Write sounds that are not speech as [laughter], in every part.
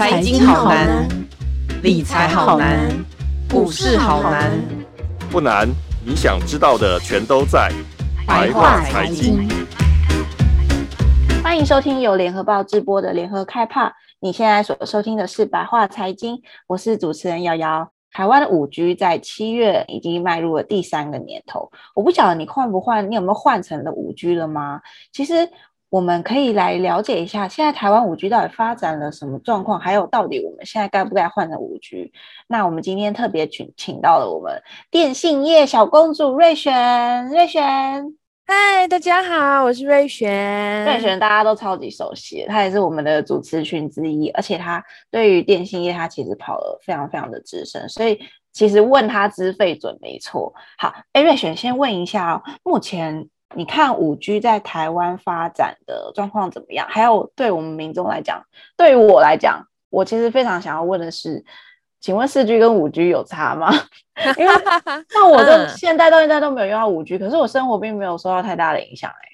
财经好难，理财好难，股市好难。不难，你想知道的全都在白话财经。欢迎收听由联合报直播的联合开帕。你现在所收听的是白话财经，我是主持人瑶瑶。台湾的五 G 在七月已经迈入了第三个年头，我不晓得你换不换，你有没有换成了五 G 了吗？其实。我们可以来了解一下，现在台湾五 G 到底发展了什么状况，还有到底我们现在该不该换成五 G？那我们今天特别请请到了我们电信业小公主瑞璇，瑞璇，嗨，大家好，我是瑞璇。瑞璇大家都超级熟悉，她也是我们的主持群之一，而且她对于电信业，她其实跑得非常非常的资深，所以其实问她资费准没错。好，哎，瑞璇先问一下哦，目前。你看五 G 在台湾发展的状况怎么样？还有对我们民众来讲，对于我来讲，我其实非常想要问的是，请问四 G 跟五 G 有差吗？[laughs] 因为那我就现在到现在都没有用到五 G，可是我生活并没有受到太大的影响哎。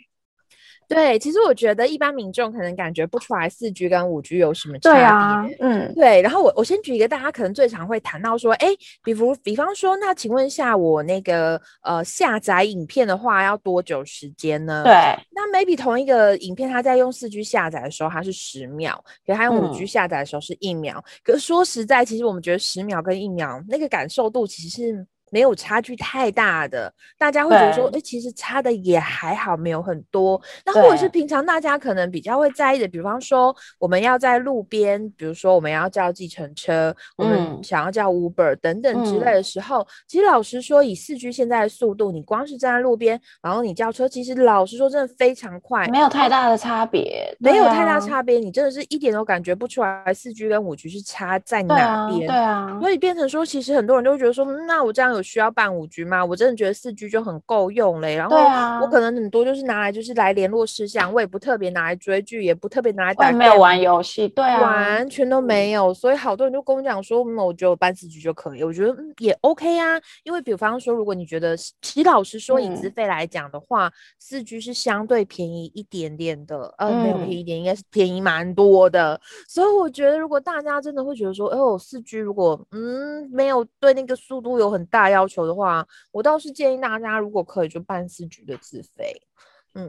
对，其实我觉得一般民众可能感觉不出来四 G 跟五 G 有什么差别。对啊，嗯，对。然后我我先举一个大家可能最常会谈到说，哎，比如比方说，那请问一下我那个呃下载影片的话要多久时间呢？对。那 maybe 同一个影片，它在用四 G 下载的时候它是十秒，可是它用五 G 下载的时候是一秒。嗯。可是说实在，其实我们觉得十秒跟一秒那个感受度其实是。没有差距太大的，大家会觉得说，哎，其实差的也还好，没有很多。那或者是平常大家可能比较会在意的，比方说我们要在路边，比如说我们要叫计程车，嗯、我们想要叫 Uber 等等之类的时候，嗯、其实老实说，以四 G 现在的速度，你光是站在路边，然后你叫车，其实老实说真的非常快，没有太。大的差别，没有太大差别，你真的是一点都感觉不出来四 G 跟五 G 是差在哪边。对啊，对啊，所以变成说，其实很多人都会觉得说，那我这样有需要办五 G 吗？我真的觉得四 G 就很够用嘞。然后我可能很多就是拿来就是来联络事项，我也不特别拿来追剧，也不特别拿来打。没有玩游戏，对啊，完全都没有。所以好多人就跟我讲说，那我就办四 G 就可以。我觉得也 OK 啊，因为比方说，如果你觉得，其实老实说，以资费来讲的话，四 G 是相对便宜一点点的。呃，没有便宜一点，应该是便宜蛮多的。所以我觉得，如果大家真的会觉得说，哎呦，四 G 如果嗯没有对那个速度有很大要求的话，我倒是建议大家，如果可以就办四局的自费。嗯，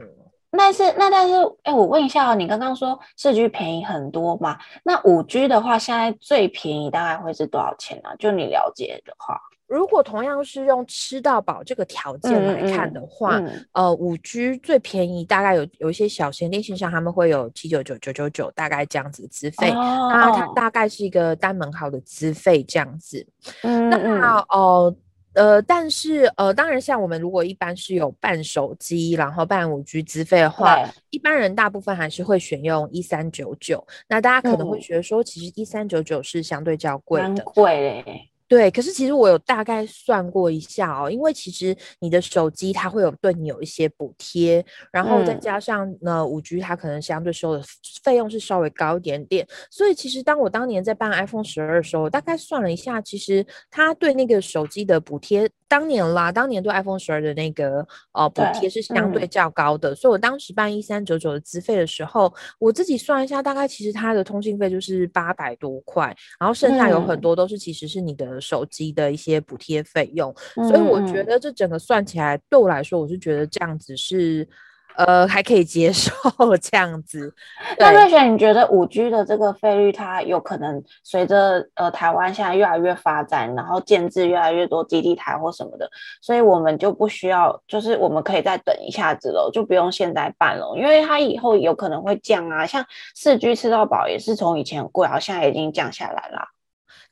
但是那但是，哎、欸，我问一下哦，你刚刚说四 G 便宜很多嘛？那五 G 的话，现在最便宜大概会是多少钱呢、啊？就你了解的话，如果同样是用吃到饱这个条件来看的话，嗯嗯、呃，五 G 最便宜大概有有一些小型电信商他们会有七九九九九九，大概这样子的资费，哦、那它大概是一个单门号的资费这样子。嗯，那哦。呃呃，但是呃，当然，像我们如果一般是有办手机，然后办五 G 资费的话，一般人大部分还是会选用一三九九。那大家可能会觉得说，其实一三九九是相对较贵的，贵嘞。对，可是其实我有大概算过一下哦，因为其实你的手机它会有对你有一些补贴，然后再加上呢，五 G 它可能相对收的费用是稍微高一点点，所以其实当我当年在办 iPhone 十二的时候，我大概算了一下，其实它对那个手机的补贴，当年啦，当年对 iPhone 十二的那个呃补贴是相对较高的，嗯、所以我当时办一三九九的资费的时候，我自己算一下，大概其实它的通信费就是八百多块，然后剩下有很多都是其实是你的。手机的一些补贴费用，所以我觉得这整个算起来，对我来说，我是觉得这样子是，呃，还可以接受 [laughs] 这样子。那瑞雪，你觉得五 G 的这个费率，它有可能随着呃台湾现在越来越发展，然后建置越来越多基地台或什么的，所以我们就不需要，就是我们可以再等一下子了，就不用现在办了，因为它以后有可能会降啊。像四 G 吃到饱也是从以前贵，然后现在已经降下来了。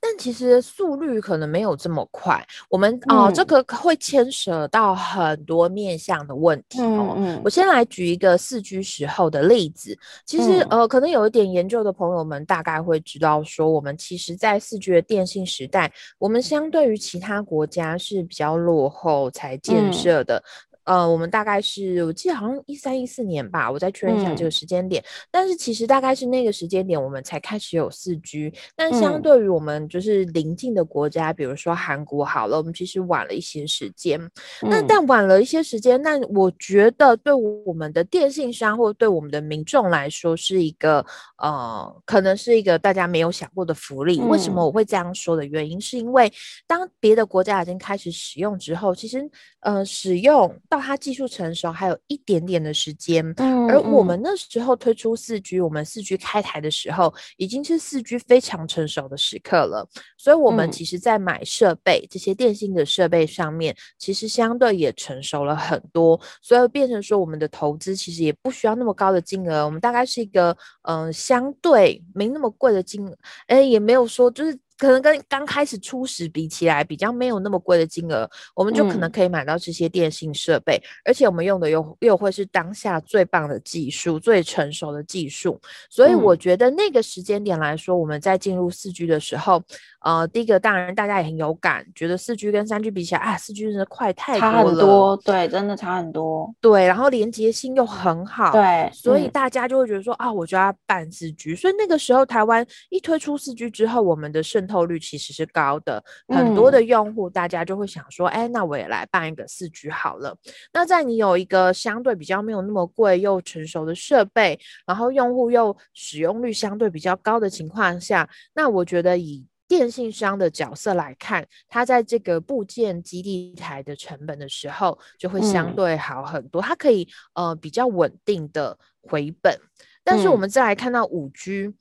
但其实速率可能没有这么快，我们哦、呃，这个会牵涉到很多面向的问题哦。嗯嗯、我先来举一个四 G 时候的例子，其实、嗯、呃，可能有一点研究的朋友们大概会知道说，我们其实在四 G 的电信时代，我们相对于其他国家是比较落后才建设的。嗯呃，我们大概是我记得好像一三一四年吧，我再确认一下这个时间点。嗯、但是其实大概是那个时间点，我们才开始有四 G。但相对于我们就是邻近的国家，嗯、比如说韩国，好了，我们其实晚了一些时间。嗯、那但晚了一些时间，那我觉得对我们的电信商或对我们的民众来说，是一个呃，可能是一个大家没有想过的福利。嗯、为什么我会这样说的原因，是因为当别的国家已经开始使用之后，其实呃，使用到它技术成熟还有一点点的时间，嗯、而我们。那时候推出四 G，我们四 G 开台的时候已经是四 G 非常成熟的时刻了，所以我们其。实在买设备、嗯、这些电信的设备上面，其实相对也成熟了很多，所以变成说我们的投资其实也不需要那么高的金额，我们大概是一个嗯、呃、相对没那么贵的金额，哎，也没有说就是。可能跟刚开始初始比起来，比较没有那么贵的金额，我们就可能可以买到这些电信设备，嗯、而且我们用的又又会是当下最棒的技术、最成熟的技术，所以我觉得那个时间点来说，我们在进入四 G 的时候，呃，第一个当然大家也很有感，觉得四 G 跟三 G 比起来啊，四 G 真的快太多了，差很多，对，真的差很多，对，然后连接性又很好，对，所以大家就会觉得说、嗯、啊，我就要办四 G，所以那个时候台湾一推出四 G 之后，我们的渗透率其实是高的，很多的用户大家就会想说，哎、嗯，那我也来办一个四 G 好了。那在你有一个相对比较没有那么贵又成熟的设备，然后用户又使用率相对比较高的情况下，那我觉得以电信商的角色来看，它在这个部件基地台的成本的时候，就会相对好很多，嗯、它可以呃比较稳定的回本。但是我们再来看到五 G。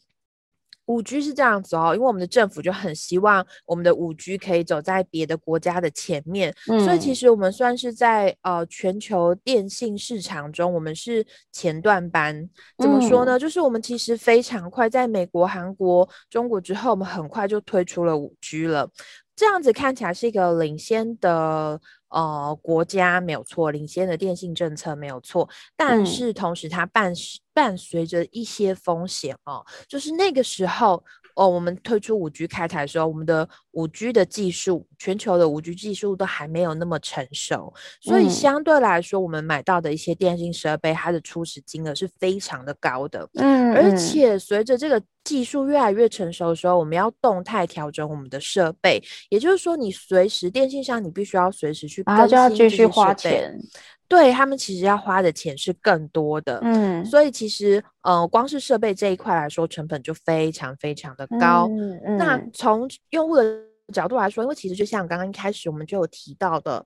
五 G 是这样子哦，因为我们的政府就很希望我们的五 G 可以走在别的国家的前面，嗯、所以其实我们算是在呃全球电信市场中，我们是前段班。怎么说呢？嗯、就是我们其实非常快，在美国、韩国、中国之后，我们很快就推出了五 G 了。这样子看起来是一个领先的呃国家，没有错，领先的电信政策没有错，但是同时它伴伴随着一些风险哦，就是那个时候。哦，我们推出五 G 开台的时候，我们的五 G 的技术，全球的五 G 技术都还没有那么成熟，所以相对来说，我们买到的一些电信设备，它的初始金额是非常的高的。嗯，而且随着这个技术越来越成熟的时候，我们要动态调整我们的设备，也就是说，你随时电信上你必须要随时去更新，就要继续花钱。对，他们其实要花的钱是更多的，嗯，所以其实呃，光是设备这一块来说，成本就非常非常的高。嗯嗯、那从用户的角度来说，因为其实就像刚刚一开始我们就有提到的，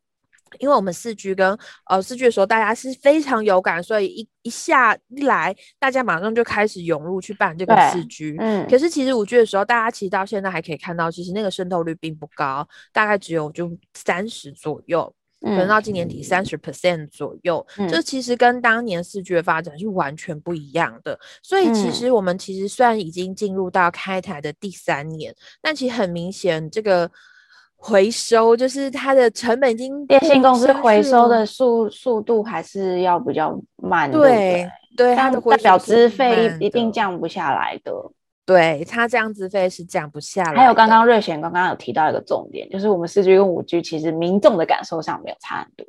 因为我们四 G 跟呃四 G 的时候，大家是非常有感，所以一一下一来，大家马上就开始涌入去办这个四 G。嗯，可是其实五 G 的时候，大家其实到现在还可以看到，其实那个渗透率并不高，大概只有就三十左右。可能到今年底三十 percent 左右，嗯、这其实跟当年四 G 的发展是完全不一样的。所以其实我们其实虽然已经进入到开台的第三年，嗯、但其实很明显，这个回收就是它的成本已经电信公司回收的速速度还是要比较慢，对对，对，它的代表资费一定降不下来的。对，它这样资费是降不下来。还有刚刚瑞贤刚刚有提到一个重点，就是我们四 G 跟五 G 其实民众的感受上没有差很多。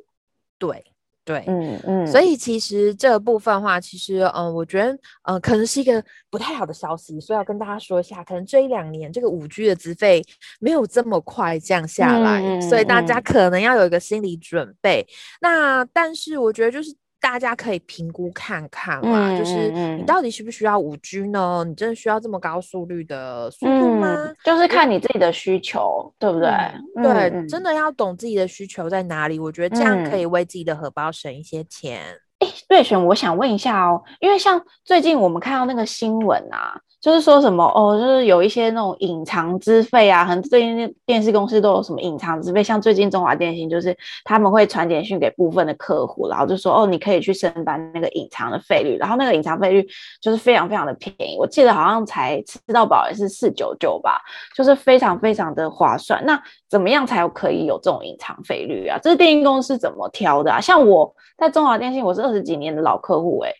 对对，嗯嗯。所以其实这部分的话，其实嗯、呃，我觉得嗯、呃，可能是一个不太好的消息，所以要跟大家说一下，可能这一两年这个五 G 的资费没有这么快降下来，嗯、所以大家可能要有一个心理准备。嗯、那但是我觉得就是。大家可以评估看看嘛，嗯、就是你到底需不需要五 G 呢？你真的需要这么高速率的速度吗？嗯、就是看你自己的需求，对不对？嗯、对，嗯、真的要懂自己的需求在哪里。我觉得这样可以为自己的荷包省一些钱。哎、嗯，瑞璇，我想问一下哦，因为像最近我们看到那个新闻啊。就是说什么哦，就是有一些那种隐藏资费啊，很最近电视公司都有什么隐藏资费，像最近中华电信就是他们会传简讯给部分的客户，然后就说哦，你可以去申办那个隐藏的费率，然后那个隐藏费率就是非常非常的便宜，我记得好像才吃到饱也是四九九吧，就是非常非常的划算。那怎么样才有可以有这种隐藏费率啊？这是电信公司怎么挑的啊？像我在中华电信，我是二十几年的老客户诶、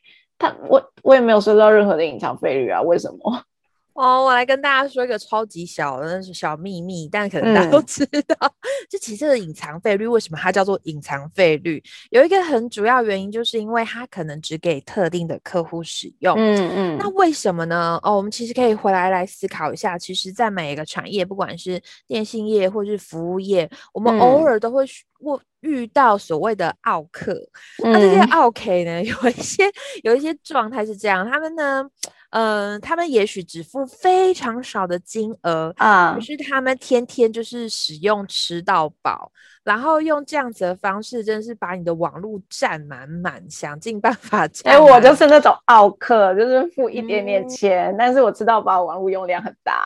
他我我也没有收到任何的隐藏费率啊，为什么？[laughs] 哦，我来跟大家说一个超级小的小秘密，但可能大家都知道，嗯、[laughs] 就其实这个隐藏费率为什么它叫做隐藏费率？有一个很主要原因，就是因为它可能只给特定的客户使用。嗯嗯。那为什么呢？哦，我们其实可以回来来思考一下，其实，在每一个产业，不管是电信业或是服务业，我们偶尔都会遇到所谓的奥客。嗯、那这些奥客呢，[laughs] 有一些有一些状态是这样，他们呢。嗯、呃，他们也许只付非常少的金额啊，可是他们天天就是使用吃到饱，然后用这样子的方式，真的是把你的网络占满满，想尽办法。哎、欸，我就是那种奥客，就是付一点点钱，嗯、但是我知道把网络用量很大。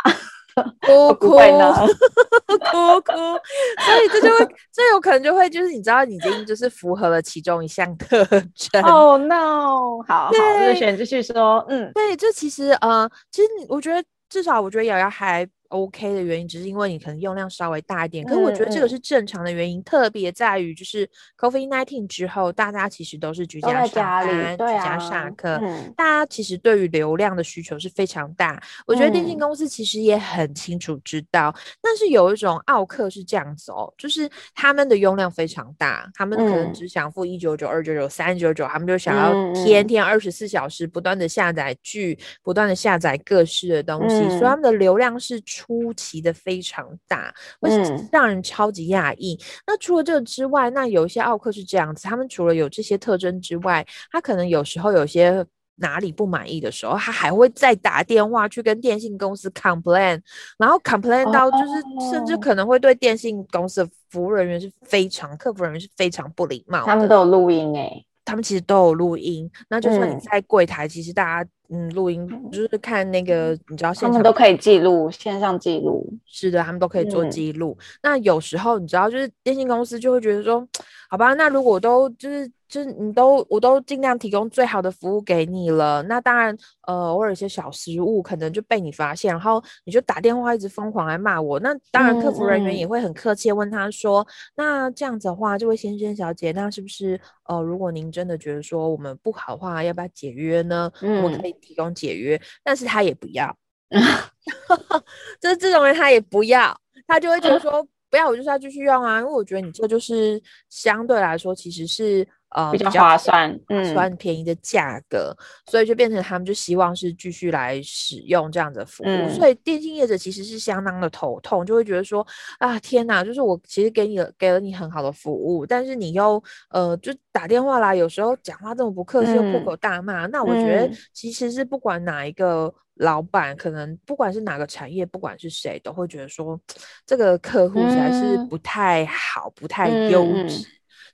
[laughs] 哭 [laughs] 哭哭哭，所以这就会，这有可能就会，就是你知道，你已经就是符合了其中一项特征。哦、oh, no，好好，就选继续说，嗯，对，这其实呃，其实你我觉得至少我觉得瑶瑶还。OK 的原因只是因为你可能用量稍微大一点，嗯、可是我觉得这个是正常的原因，嗯、特别在于就是 COVID-19 之后，大家其实都是居家上班、居家上课，嗯、大家其实对于流量的需求是非常大。我觉得电信公司其实也很清楚知道，嗯、但是有一种奥客是这样子哦，就是他们的用量非常大，他们可能只想付一九九、二九九、三九九，他们就想要天天二十四小时不断的下载剧，不断的下载各式的东西，嗯、所以他们的流量是。出奇的非常大，会让人超级讶异。嗯、那除了这个之外，那有一些奥克是这样子，他们除了有这些特征之外，他可能有时候有些哪里不满意的时候，他还会再打电话去跟电信公司 complain，然后 complain 到就是甚至可能会对电信公司的服务人员是非常客服人员是非常不礼貌。他们都有录音诶、欸，他们其实都有录音。那就算你在柜台，嗯、其实大家。嗯，录音就是看那个，你知道现场，他们都可以记录，线上记录。是的，他们都可以做记录。嗯、那有时候你知道，就是电信公司就会觉得说，[tsk] 好吧，那如果都就是就是你都我都尽量提供最好的服务给你了，那当然呃偶尔一些小失误可能就被你发现，然后你就打电话一直疯狂来骂我。那当然客服人员也会很客气问他说，嗯、那这样子的话，这位先生小姐，那是不是呃如果您真的觉得说我们不好的话，要不要解约呢？嗯、我可以。提供解约，但是他也不要，[laughs] 就是这种人他也不要，他就会觉得说 [laughs] 不要，我就是要继续用啊，因为我觉得你这就是相对来说其实是。呃，比较划算，划算便宜的价格，嗯、所以就变成他们就希望是继续来使用这样的服务，嗯、所以电信业者其实是相当的头痛，就会觉得说啊，天哪，就是我其实给你了给了你很好的服务，但是你又呃就打电话来，有时候讲话这么不客气，又破口大骂，嗯、那我觉得其实是不管哪一个老板，可能不管是哪个产业，不管是谁，都会觉得说 [tsk] 这个客户实在是不太好，嗯、不太优质。嗯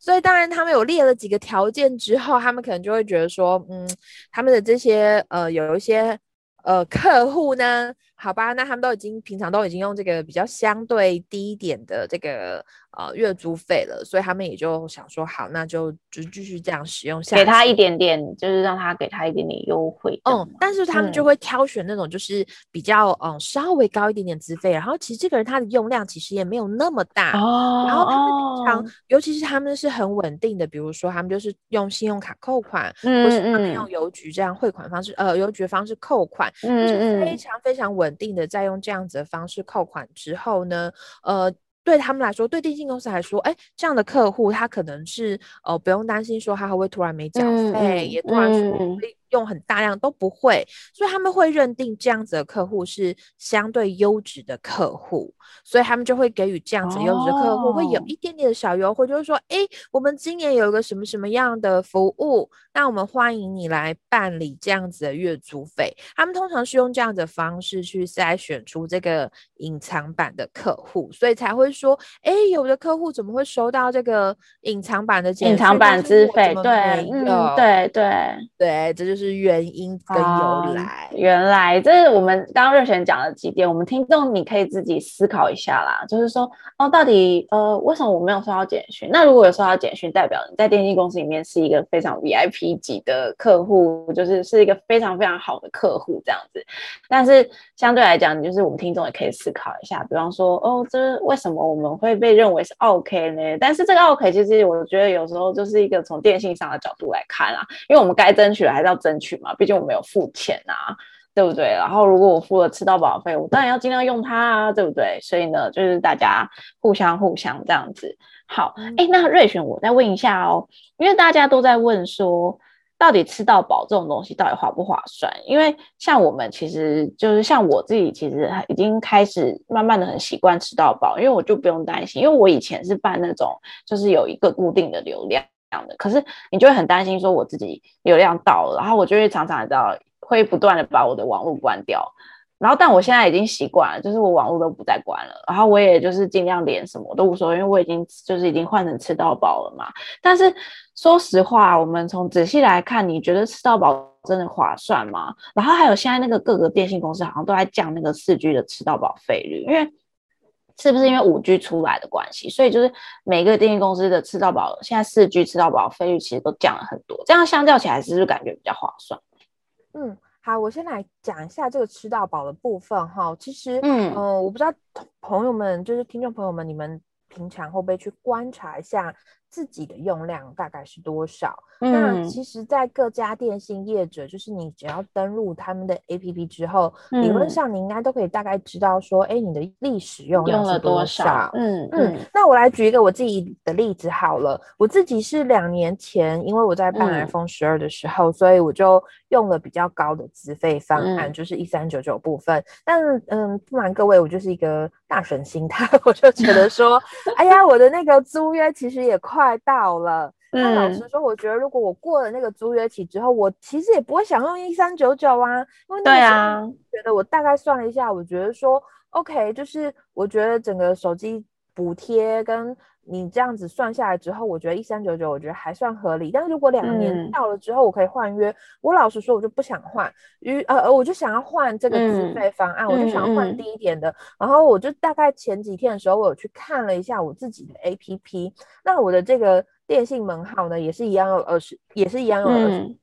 所以当然，他们有列了几个条件之后，他们可能就会觉得说，嗯，他们的这些呃，有一些呃客户呢，好吧，那他们都已经平常都已经用这个比较相对低一点的这个。呃，月租费了，所以他们也就想说，好，那就就继续这样使用下去，给他一点点，就是让他给他一点点优惠。嗯，但是他们就会挑选那种就是比较嗯稍微高一点点资费，然后其实这个人他的用量其实也没有那么大哦。然后他们平常，哦、尤其是他们是很稳定的，比如说他们就是用信用卡扣款，嗯、或是他们用邮局这样汇款方式，呃，邮局方式扣款，嗯嗯，非常非常稳定的，在用这样子的方式扣款之后呢，呃。对他们来说，对电信公司来说，哎，这样的客户他可能是呃不用担心说他会不会突然没缴费，嗯、也突然说会用很大量都不会，所以他们会认定这样子的客户是相对优质的客户，所以他们就会给予这样子优质的客户会有一点点的小优惠，就是说，哎，我们今年有一个什么什么样的服务，那我们欢迎你来办理这样子的月租费。他们通常是用这样子的方式去筛选出这个隐藏版的客户，所以才会说，哎，有的客户怎么会收到这个隐藏版的隐藏版资费？对，嗯，对对对，这就是。是原因跟由来，哦、原来这是我们刚刚热璇讲了几点，我们听众你可以自己思考一下啦。就是说，哦，到底呃，为什么我没有收到简讯？那如果有收到简讯，代表你在电信公司里面是一个非常 VIP 级的客户，就是是一个非常非常好的客户这样子。但是相对来讲，就是我们听众也可以思考一下，比方说，哦，这为什么我们会被认为是 OK 呢？但是这个 OK 其实我觉得有时候就是一个从电信上的角度来看啊，因为我们该争取的还是要争。争取嘛，毕竟我没有付钱啊。对不对？然后如果我付了吃到饱费，我当然要尽量用它啊，对不对？所以呢，就是大家互相互相这样子。好，哎，那瑞璇，我再问一下哦，因为大家都在问说，到底吃到饱这种东西到底划不划算？因为像我们其实就是像我自己，其实已经开始慢慢的很习惯吃到饱，因为我就不用担心，因为我以前是办那种就是有一个固定的流量样的，可是你就会很担心说我自己流量到了，然后我就会常常到会不断的把我的网络关掉。然后，但我现在已经习惯了，就是我网络都不再关了，然后我也就是尽量连什么都无所谓，因为我已经就是已经换成吃到饱了嘛。但是说实话，我们从仔细来看，你觉得吃到饱真的划算吗？然后还有现在那个各个电信公司好像都在降那个四 G 的吃到饱费率，因为是不是因为五 G 出来的关系？所以就是每个电信公司的吃到饱现在四 G 吃到饱费率其实都降了很多，这样相较起来是不是感觉比较划算？嗯。好，我先来讲一下这个吃到饱的部分哈。其实，嗯、呃，我不知道朋友们，就是听众朋友们，你们平常会不会去观察一下？自己的用量大概是多少？嗯、那其实，在各家电信业者，就是你只要登录他们的 APP 之后，嗯、理论上你应该都可以大概知道说，哎，你的历史用量是多少？嗯嗯。那我来举一个我自己的例子好了，我自己是两年前，因为我在办 iPhone 十二的时候，嗯、所以我就用了比较高的资费方案，嗯、就是一三九九部分。但嗯，不瞒各位，我就是一个大神心态，[laughs] 我就觉得说，[laughs] 哎呀，我的那个租约其实也快。快到了，那老实说，我觉得如果我过了那个租约期之后，我其实也不会想用一三九九啊，因为那个时候觉得我大概算了一下，我觉得说，OK，就是我觉得整个手机补贴跟。你这样子算下来之后，我觉得一三九九，我觉得还算合理。但是如果两年到了之后，我可以换约，嗯、我老实说，我就不想换。于呃，我就想要换这个资费方案，嗯、我就想要换低一点的。嗯、然后我就大概前几天的时候，我有去看了一下我自己的 APP。那我的这个电信门号呢，也是一样有二十，也是一样有二十。嗯、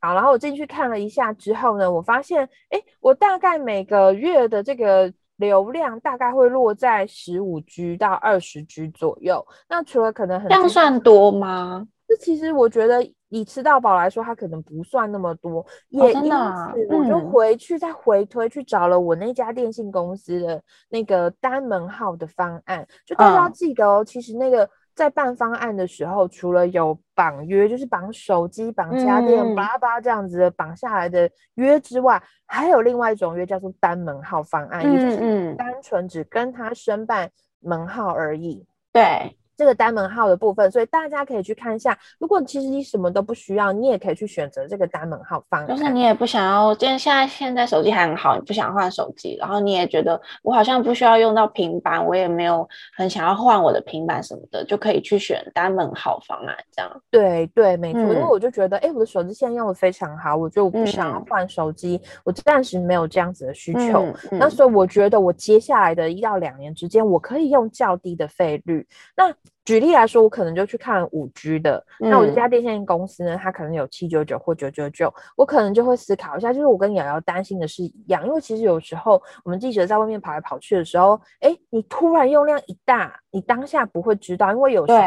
好，然后我进去看了一下之后呢，我发现，哎，我大概每个月的这个。流量大概会落在十五 G 到二十 G 左右。那除了可能很这样算多吗？这其实我觉得以吃到饱来说，它可能不算那么多。也因此，我就回去再回推去找了我那家电信公司的那个单门号的方案。就大家要记得哦，其实那个。在办方案的时候，除了有绑约，就是绑手机、绑家电、巴拉巴拉这样子的绑下来的约之外，还有另外一种约叫做单门号方案，嗯、也就是单纯只跟他申办门号而已。对。这个单门号的部分，所以大家可以去看一下。如果其实你什么都不需要，你也可以去选择这个单门号方案。就是你也不想要，现在现在手机还很好，你不想换手机，然后你也觉得我好像不需要用到平板，我也没有很想要换我的平板什么的，就可以去选单门号方案这样。对对，没错。嗯、因为我就觉得，哎，我的手机现在用的非常好，我觉得我不想要换手机，嗯、我暂时没有这样子的需求。那所以我觉得我接下来的一到两年之间，我可以用较低的费率。那举例来说，我可能就去看五 G 的，嗯、那我这家电信公司呢，它可能有七九九或九九九，我可能就会思考一下，就是我跟瑶瑶担心的是一样，因为其实有时候我们记者在外面跑来跑去的时候，哎，你突然用量一大，你当下不会知道，因为有时候。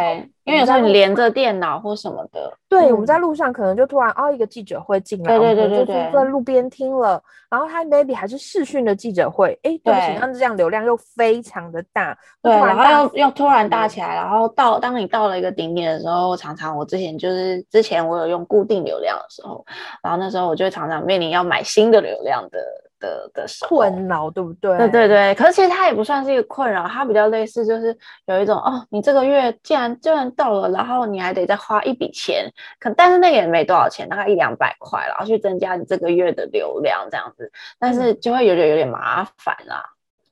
因为有时候你连着电脑或什么的，对，我们在路上可能就突然哦，一个记者会进来，对对对对，就在路边听了，然后他 maybe 还是视讯的记者会，哎，对不起，那这样流量又非常的大，对，然后又又突然大起来，然后到当你到了一个顶点的时候，常常我之前就是之前我有用固定流量的时候，然后那时候我就常常面临要买新的流量的。的的困扰，对不对？对对对，可是其实它也不算是一个困扰，它比较类似，就是有一种哦，你这个月既然既然到了，然后你还得再花一笔钱，可但是那个也没多少钱，大概一两百块，然后去增加你这个月的流量这样子，但是就会有点有点麻烦啦。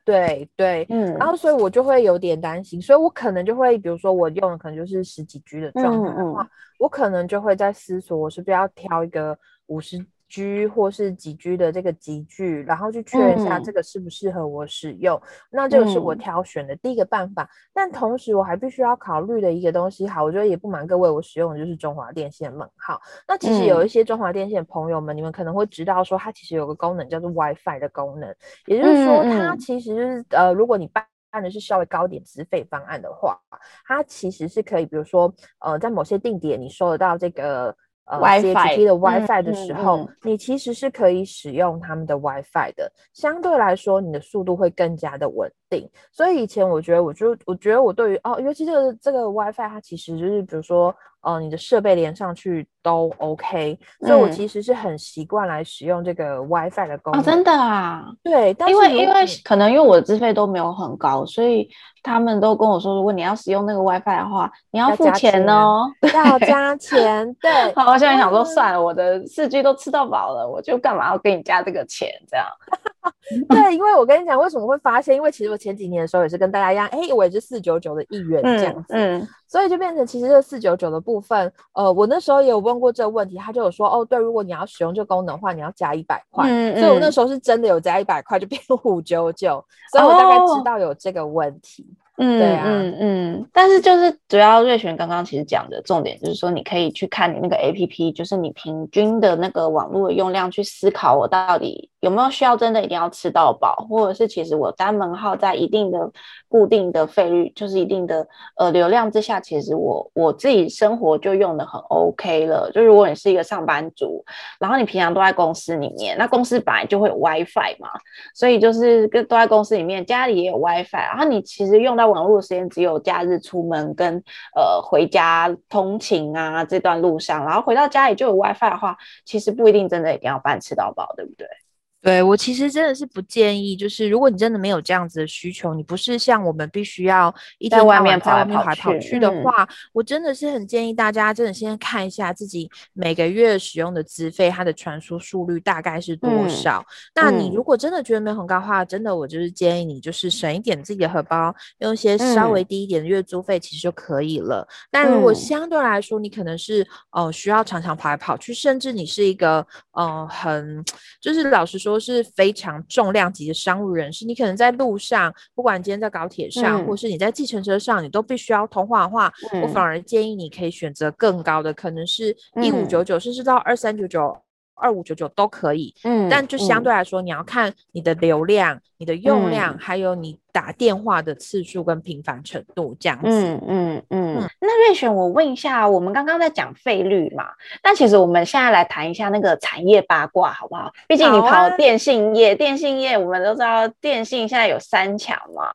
对对，嗯，然后所以我就会有点担心，所以我可能就会，比如说我用的可能就是十几 G 的状态的话，嗯嗯，我可能就会在思索，我是不是要挑一个五十。G 或是几居的这个集聚，然后去确认一下这个适不适合我使用。嗯、那这个是我挑选的第一个办法。嗯、但同时我还必须要考虑的一个东西，好，我觉得也不瞒各位，我使用的就是中华电信门号。那其实有一些中华电信的朋友们，嗯、你们可能会知道说，它其实有个功能叫做 WiFi 的功能，也就是说，它其实、就是、呃，如果你办的是稍微高点资费方案的话，它其实是可以，比如说呃，在某些定点你收得到这个。呃 WiFi 的 WiFi 的时候，嗯嗯。嗯、你其实是可以使用他们的 WiFi 的，相对来说你的速度会更加的稳定。所以以前我觉得，我就我觉得我对于哦，尤其这个这个 WiFi 它其实就是比如说。呃，你的设备连上去都 OK，所以我其实是很习惯来使用这个 WiFi 的功能。哦，真的啊？对，但是因为因为可能因为我的资费都没有很高，所以他们都跟我说，如果你要使用那个 WiFi 的话，你要付钱哦，要加钱。对，好，我现在想说，算了，我的四 G 都吃到饱了，我就干嘛要给你加这个钱？这样。[laughs] 对，因为我跟你讲，为什么会发现？因为其实我前几年的时候也是跟大家一样，哎，我也是四九九的一员这样子。嗯。嗯所以就变成其实这四九九的部分，呃，我那时候也有问过这个问题，他就有说，哦，对，如果你要使用这个功能的话，你要加一百块。嗯嗯。所以我那时候是真的有加一百块，就变五九九。[laughs] 所以我大概知道有这个问题。哦嗯，对啊，嗯嗯，但是就是主要瑞璇刚刚其实讲的重点就是说，你可以去看你那个 APP，就是你平均的那个网络的用量，去思考我到底有没有需要真的一定要吃到饱，或者是其实我单门号在一定的固定的费率，就是一定的呃流量之下，其实我我自己生活就用的很 OK 了。就如果你是一个上班族，然后你平常都在公司里面，那公司本来就会有 WiFi 嘛，所以就是跟都在公司里面，家里也有 WiFi，然后你其实用到。网络的时间只有假日出门跟呃回家通勤啊，这段路上，然后回到家里就有 WiFi 的话，其实不一定真的一定要办吃到饱，对不对？对，我其实真的是不建议，就是如果你真的没有这样子的需求，你不是像我们必须要一天到晚在外面跑来跑去，的话，嗯，我真的是很建议大家真的先看一下自己每个月使用的资费，它的传输速率大概是多少。嗯、那你如果真的觉得没有很高的话，真的我就是建议你就是省一点自己的荷包，用一些稍微低一点的月租费，其实就可以了。但如果相对来说，你可能是呃需要常常跑来跑去，甚至你是一个呃很就是老实说。都是非常重量级的商务人士，你可能在路上，不管今天在高铁上，嗯、或是你在计程车上，你都必须要通话的话，嗯、我反而建议你可以选择更高的，可能是一五九九，甚至到二三九九。二五九九都可以，嗯，但就相对来说，你要看你的流量、嗯、你的用量，还有你打电话的次数跟频繁程度这样子。嗯嗯嗯。嗯，那瑞璇，我问一下，我们刚刚在讲费率嘛？但其实我们现在来谈一下那个产业八卦，好不好？毕竟你跑电信业，啊、电信业我们都知道，电信现在有三强嘛。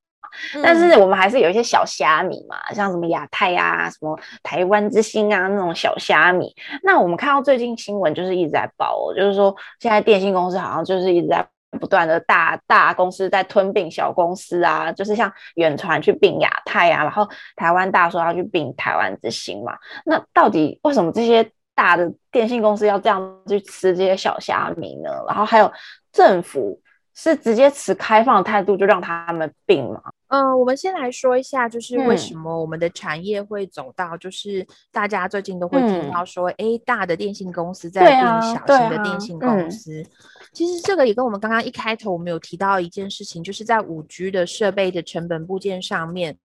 但是我们还是有一些小虾米嘛，像什么亚太啊、什么台湾之星啊那种小虾米。那我们看到最近新闻就是一直在报，就是说现在电信公司好像就是一直在不断的大大公司在吞并小公司啊，就是像远传去并亚太啊，然后台湾大说要去并台湾之星嘛。那到底为什么这些大的电信公司要这样去吃这些小虾米呢？然后还有政府。是直接持开放态度就让他们并吗？嗯、呃，我们先来说一下，就是为什么我们的产业会走到，就是大家最近都会听到说，哎、嗯，大的电信公司在并小型的电信公司。啊啊、其实这个也跟我们刚刚一开头我们有提到一件事情，就是在五 G 的设备的成本部件上面，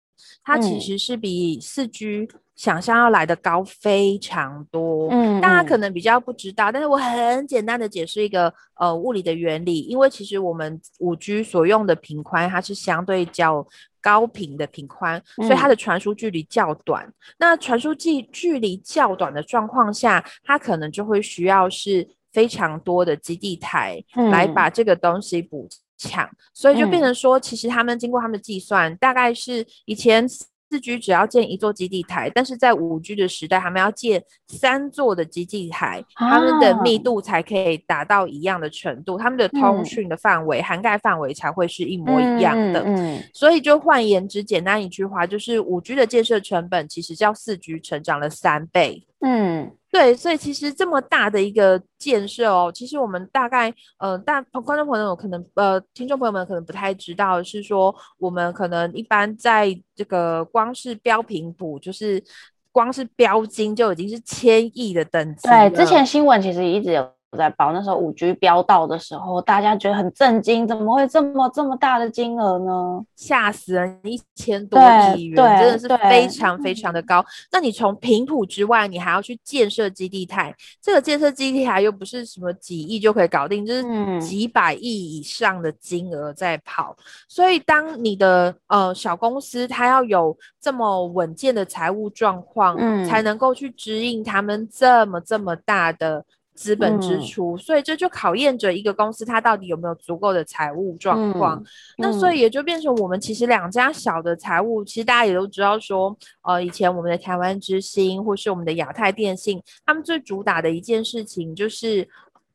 它其实是比四 G。想象要来的高非常多，嗯，大家可能比较不知道，但是我很简单的解释一个呃物理的原理，因为其实我们五 G 所用的频宽它是相对较高频的频宽，所以它的传输距离较短。嗯、那传输距距离较短的状况下，它可能就会需要是非常多的基地台来把这个东西补强，嗯、所以就变成说，其实他们经过他们的计算，大概是以前。四 G 只要建一座基地台，但是在五 G 的时代，他们要建三座的基地台，啊、他们的密度才可以达到一样的程度，他们的通讯的范围、嗯、涵盖范围才会是一模一样的。嗯嗯、所以就换言之，简单一句话，就是五 G 的建设成本其实叫四 G 成长了三倍。嗯。对，所以其实这么大的一个建设哦，其实我们大概呃，但观众朋友可能呃，听众朋友们可能不太知道，是说我们可能一般在这个光是标频谱，就是光是标金就已经是千亿的等级。对，之前新闻其实一直有在报，那时候五 G 飙到的时候，大家觉得很震惊，怎么会这么这么大的金额呢？吓死人，一千多亿元，真的是非常非常的高。那你从平谱之外，你还要去建设基地台，这个建设基地台又不是什么几亿就可以搞定，就是几百亿以上的金额在跑。嗯、所以当你的呃小公司，它要有这么稳健的财务状况，嗯、才能够去支应他们这么这么大的。资本支出，嗯、所以这就考验着一个公司它到底有没有足够的财务状况。那所以也就变成我们其实两家小的财务，其实大家也都知道说，呃，以前我们的台湾之星或是我们的亚太电信，他们最主打的一件事情就是，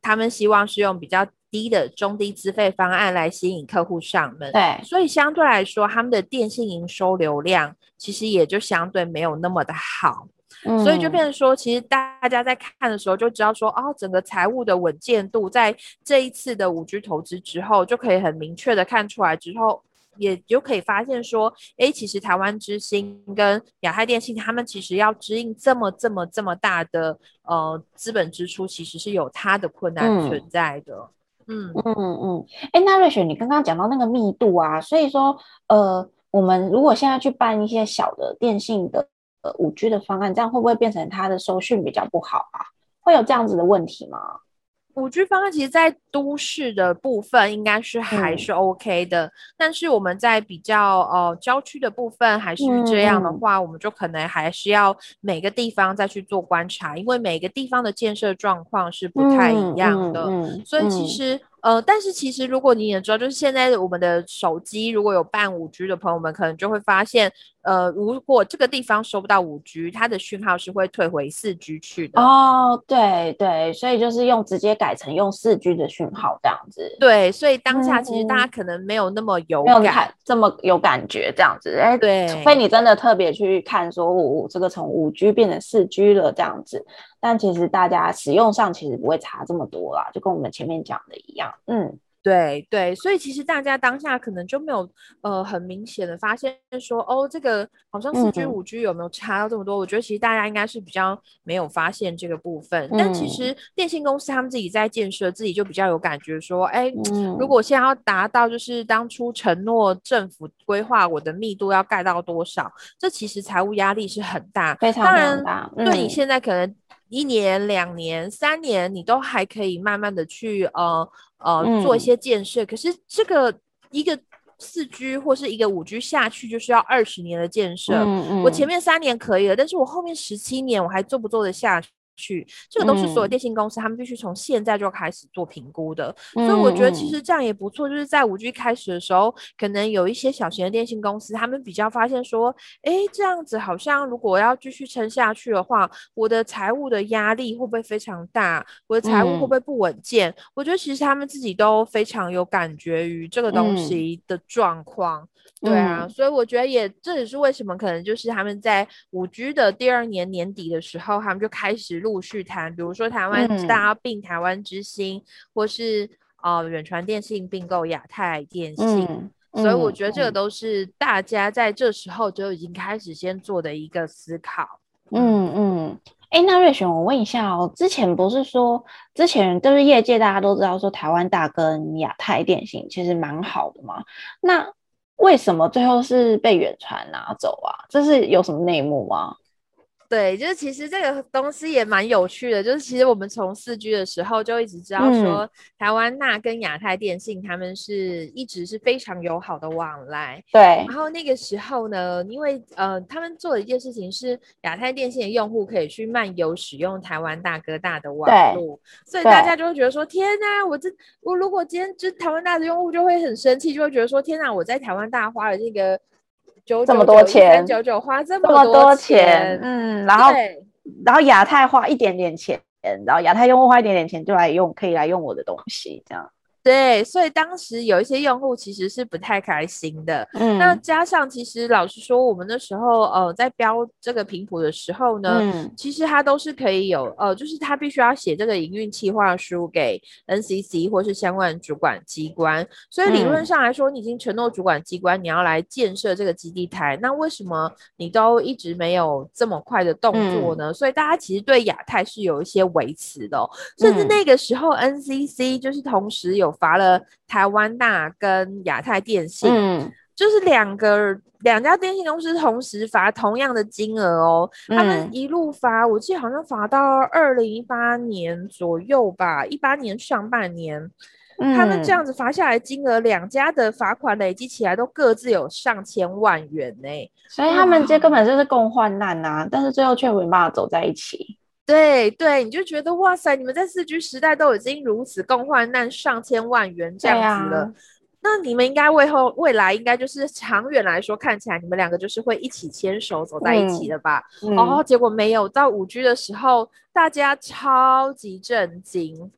他们希望是用比较低的中低资费方案来吸引客户上门。对，所以相对来说，他们的电信营收流量其实也就相对没有那么的好。所以就变成说，其实大家在看的时候就知道说，哦，整个财务的稳健度，在这一次的五 G 投资之后，就可以很明确的看出来。之后也就可以发现说，哎，其实台湾之星跟亚太电信他们其实要支应这么这么这么大的呃资本支出，其实是有它的困难存在的。嗯嗯嗯，哎、嗯，那瑞雪，你刚刚讲到那个密度啊，所以说，呃，我们如果现在去办一些小的电信的。呃，五 G 的方案，这样会不会变成它的收讯比较不好啊？会有这样子的问题吗？五 G 方案其实，在都市的部分应该是还是 OK 的，嗯、但是我们在比较呃郊区的部分，还是这样的话，嗯、我们就可能还是要每个地方再去做观察，因为每个地方的建设状况是不太一样的，所以其实。呃，但是其实如果你也知道，就是现在我们的手机如果有办五 G 的朋友们，可能就会发现，呃，如果这个地方收不到五 G，它的讯号是会退回四 G 去的。哦，对对，所以就是用直接改成用四 G 的讯号这样子。对，所以当下其实大家可能没有那么有感，嗯、这么有感觉这样子。哎，对，除非你真的特别去看说，我这个从五 G 变成四 G 了这样子。但其实大家使用上其实不会差这么多啦，就跟我们前面讲的一样。嗯，对对，所以其实大家当下可能就没有呃很明显的发现说，哦，这个好像四 G 五 G 有没有差到这么多？嗯、我觉得其实大家应该是比较没有发现这个部分。嗯、但其实电信公司他们自己在建设，自己就比较有感觉说，哎，嗯、如果现在要达到就是当初承诺政府规划我的密度要盖到多少，这其实财务压力是很大，非常大。当然，对你现在可能。一年、两年、三年，你都还可以慢慢的去呃呃做一些建设。嗯、可是这个一个四 G 或是一个五 G 下去，就需要二十年的建设。嗯嗯、我前面三年可以了，但是我后面十七年我还做不做得下去？这个都是所有电信公司，他们必须从现在就开始做评估的，嗯、所以我觉得其实这样也不错。就是在五 G 开始的时候，可能有一些小型的电信公司，他们比较发现说，哎，这样子好像如果要继续撑下去的话，我的财务的压力会不会非常大？我的财务会不会不稳健？嗯、我觉得其实他们自己都非常有感觉于这个东西的状况。嗯对啊，嗯、所以我觉得也这也是为什么可能就是他们在五 G 的第二年年底的时候，他们就开始陆续谈，比如说台湾大家并台湾之星，嗯、或是呃远传电信并购亚太电信，所以我觉得这个都是大家在这时候就已经开始先做的一个思考。嗯嗯，哎、嗯，那瑞璇，我问一下哦，之前不是说之前就是业界大家都知道说台湾大跟亚太电信其实蛮好的嘛，那。为什么最后是被远传拿走啊？这是有什么内幕吗？对，就是其实这个东西也蛮有趣的，就是其实我们从四 G 的时候就一直知道说，嗯、台湾那跟亚太电信他们是一直是非常友好的往来。对。然后那个时候呢，因为呃，他们做的一件事情是亚太电信的用户可以去漫游使用台湾大哥大的网络，所以大家就会觉得说，天哪，我这我如果今天就台湾大的用户就会很生气，就会觉得说，天哪，我在台湾大花了这个。这么多钱，九九花这么多钱，嗯，然后然后亚太花一点点钱，然后亚太用户花一点点钱就来用，可以来用我的东西，这样。对，所以当时有一些用户其实是不太开心的。嗯，那加上其实老实说，我们那时候呃在标这个频谱的时候呢，嗯、其实它都是可以有呃，就是他必须要写这个营运计划书给 NCC 或是相关主管机关。所以理论上来说，你已经承诺主管机关你要来建设这个基地台，那为什么你都一直没有这么快的动作呢？嗯、所以大家其实对亚太是有一些维持的、哦，甚至那个时候 NCC 就是同时有。罚了台湾大跟亚太电信，嗯，就是两个两家电信公司同时罚同样的金额哦，嗯、他们一路罚，我记得好像罚到二零一八年左右吧，一八年上半年，嗯、他们这样子罚下来金额，两家的罚款累积起来都各自有上千万元呢，所以他们这根本就是共患难呐、但是最后却没办法走在一起。对对，你就觉得哇塞，你们在四 G 时代都已经如此共患难，上千万元这样子了，啊、那你们应该未后未来应该就是长远来说，看起来你们两个就是会一起牵手走在一起的吧？嗯嗯、哦，结果没有，到五 G 的时候，大家超级震惊，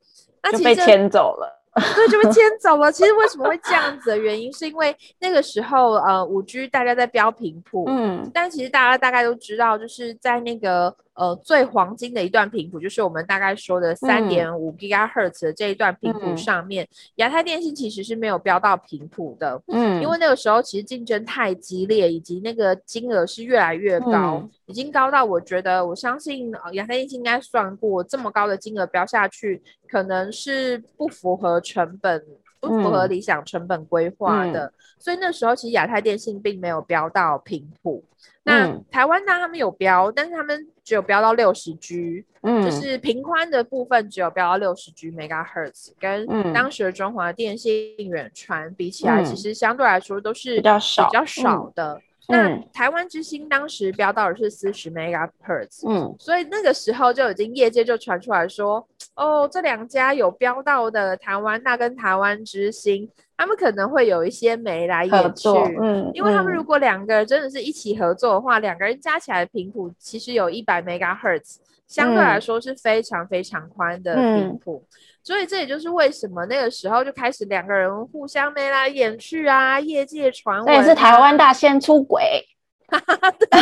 那其实就被牵走了。[laughs] 对，就被牵走了。其实为什么会这样子的原因，是因为那个时候呃，五 G 大家在标频谱，嗯，但其实大家大概都知道，就是在那个。呃，最黄金的一段频谱，就是我们大概说的三点五 GHz 的这一段频谱上面，亚、嗯、太电信其实是没有标到频谱的，嗯，因为那个时候其实竞争太激烈，以及那个金额是越来越高，嗯、已经高到我觉得，我相信亚太电信应该算过这么高的金额标下去，可能是不符合成本。不符合理想成本规划的，嗯、所以那时候其实亚太电信并没有标到频谱。那、嗯、台湾呢，他们有标，但是他们只有标到六十 G，嗯，就是频宽的部分只有标到六十 G megahertz，跟当时的中华电信远传比起来，其实相对来说都是比较少比较少的。那台湾之星当时标到的是四十 megahertz，嗯，所以那个时候就已经业界就传出来说，哦，这两家有标到的台湾那跟台湾之星，他们可能会有一些眉来眼去，嗯，因为他们如果两个人真的是一起合作的话，两个人加起来的频谱其实有一百 megahertz，相对来说是非常非常宽的频谱。所以这也就是为什么那个时候就开始两个人互相眉来眼去啊，业界传闻，那也是台湾大仙出轨。[laughs] 对，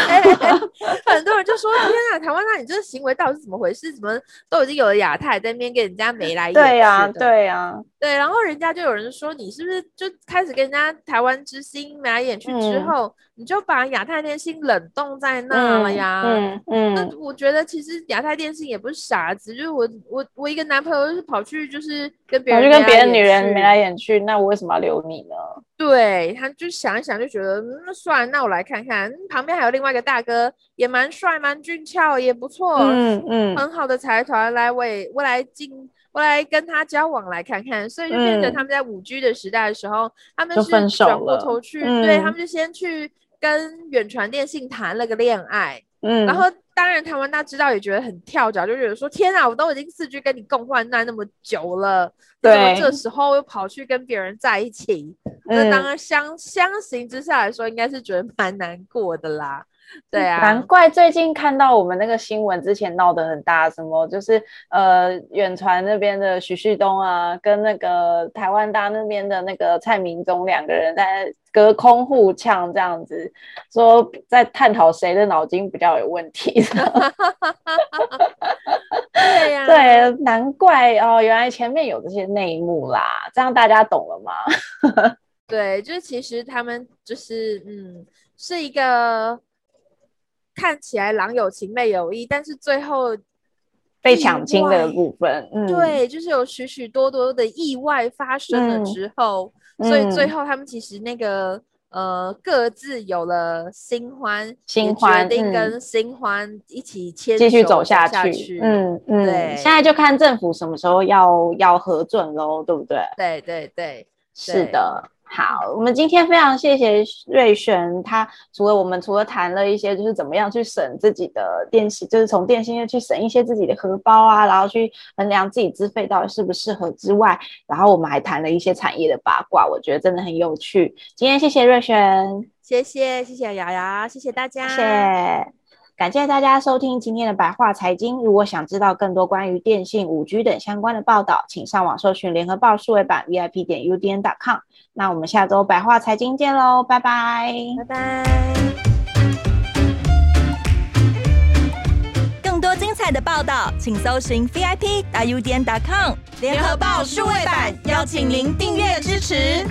很多人就说：“天啊，台湾那你这个行为到底是怎么回事？怎么都已经有了亚太在那边跟人家眉来眼去？”对呀、啊，对呀、啊，对。然后人家就有人说：“你是不是就开始跟人家台湾之星眉来眼去之后，嗯、你就把亚太电信冷冻在那了呀？”嗯嗯。嗯，那我觉得其实亚太电信也不是傻子，就是我我我一个男朋友就是跑去就是跟别人去跟别的女人眉来眼去，那我为什么要留你呢？对，他就想一想，就觉得那算了，那我来看看。旁边还有另外一个大哥，也蛮帅，蛮俊俏，也不错，嗯嗯，很好的财团来为未来进，未来跟他交往来看看。所以就变成他们在五 G 的时代的时候，嗯、他们是转过头去，对他们就先去跟远传电信谈了个恋爱，嗯，然后。当然，台湾大家知道也觉得很跳脚，就觉得说：“天啊，我都已经四 G 跟你共患难那么久了，对，怎么这时候又跑去跟别人在一起？”那、嗯、当然相相形之下来说，应该是觉得蛮难过的啦。[laughs] 对啊，难怪最近看到我们那个新闻，之前闹得很大，什么就是呃远传那边的徐旭东啊，跟那个台湾大那边的那个蔡明忠两个人在隔空互呛，这样子说在探讨谁的脑筋比较有问题。对呀、啊，[laughs] 对，难怪哦，原来前面有这些内幕啦，这样大家懂了吗？对，就是其实他们就是嗯，是一个。看起来郎有情妹有意，但是最后被抢亲的部分，嗯，对，就是有许许多多的意外发生了之后，嗯、所以最后他们其实那个、嗯、呃各自有了新欢，新欢决定跟新欢一起牵继续走下去，嗯嗯，对，现在就看政府什么时候要要核准喽，对不对？对对对，是的。好，我们今天非常谢谢瑞璇，他除了我们除了谈了一些就是怎么样去省自己的电信，就是从电信业去省一些自己的荷包啊，然后去衡量自己资费到底适不适合之外，然后我们还谈了一些产业的八卦，我觉得真的很有趣。今天谢谢瑞璇，谢谢谢谢瑶瑶，谢谢大家，谢谢。感谢大家收听今天的白话财经。如果想知道更多关于电信、五 G 等相关的报道，请上网搜寻联合报数位版 VIP 点 UDN.com。那我们下周白话财经见喽，拜拜，拜拜。更多精彩的报道，请搜寻 VIP 点 UDN.com 联合报数位版，邀请您订阅支持。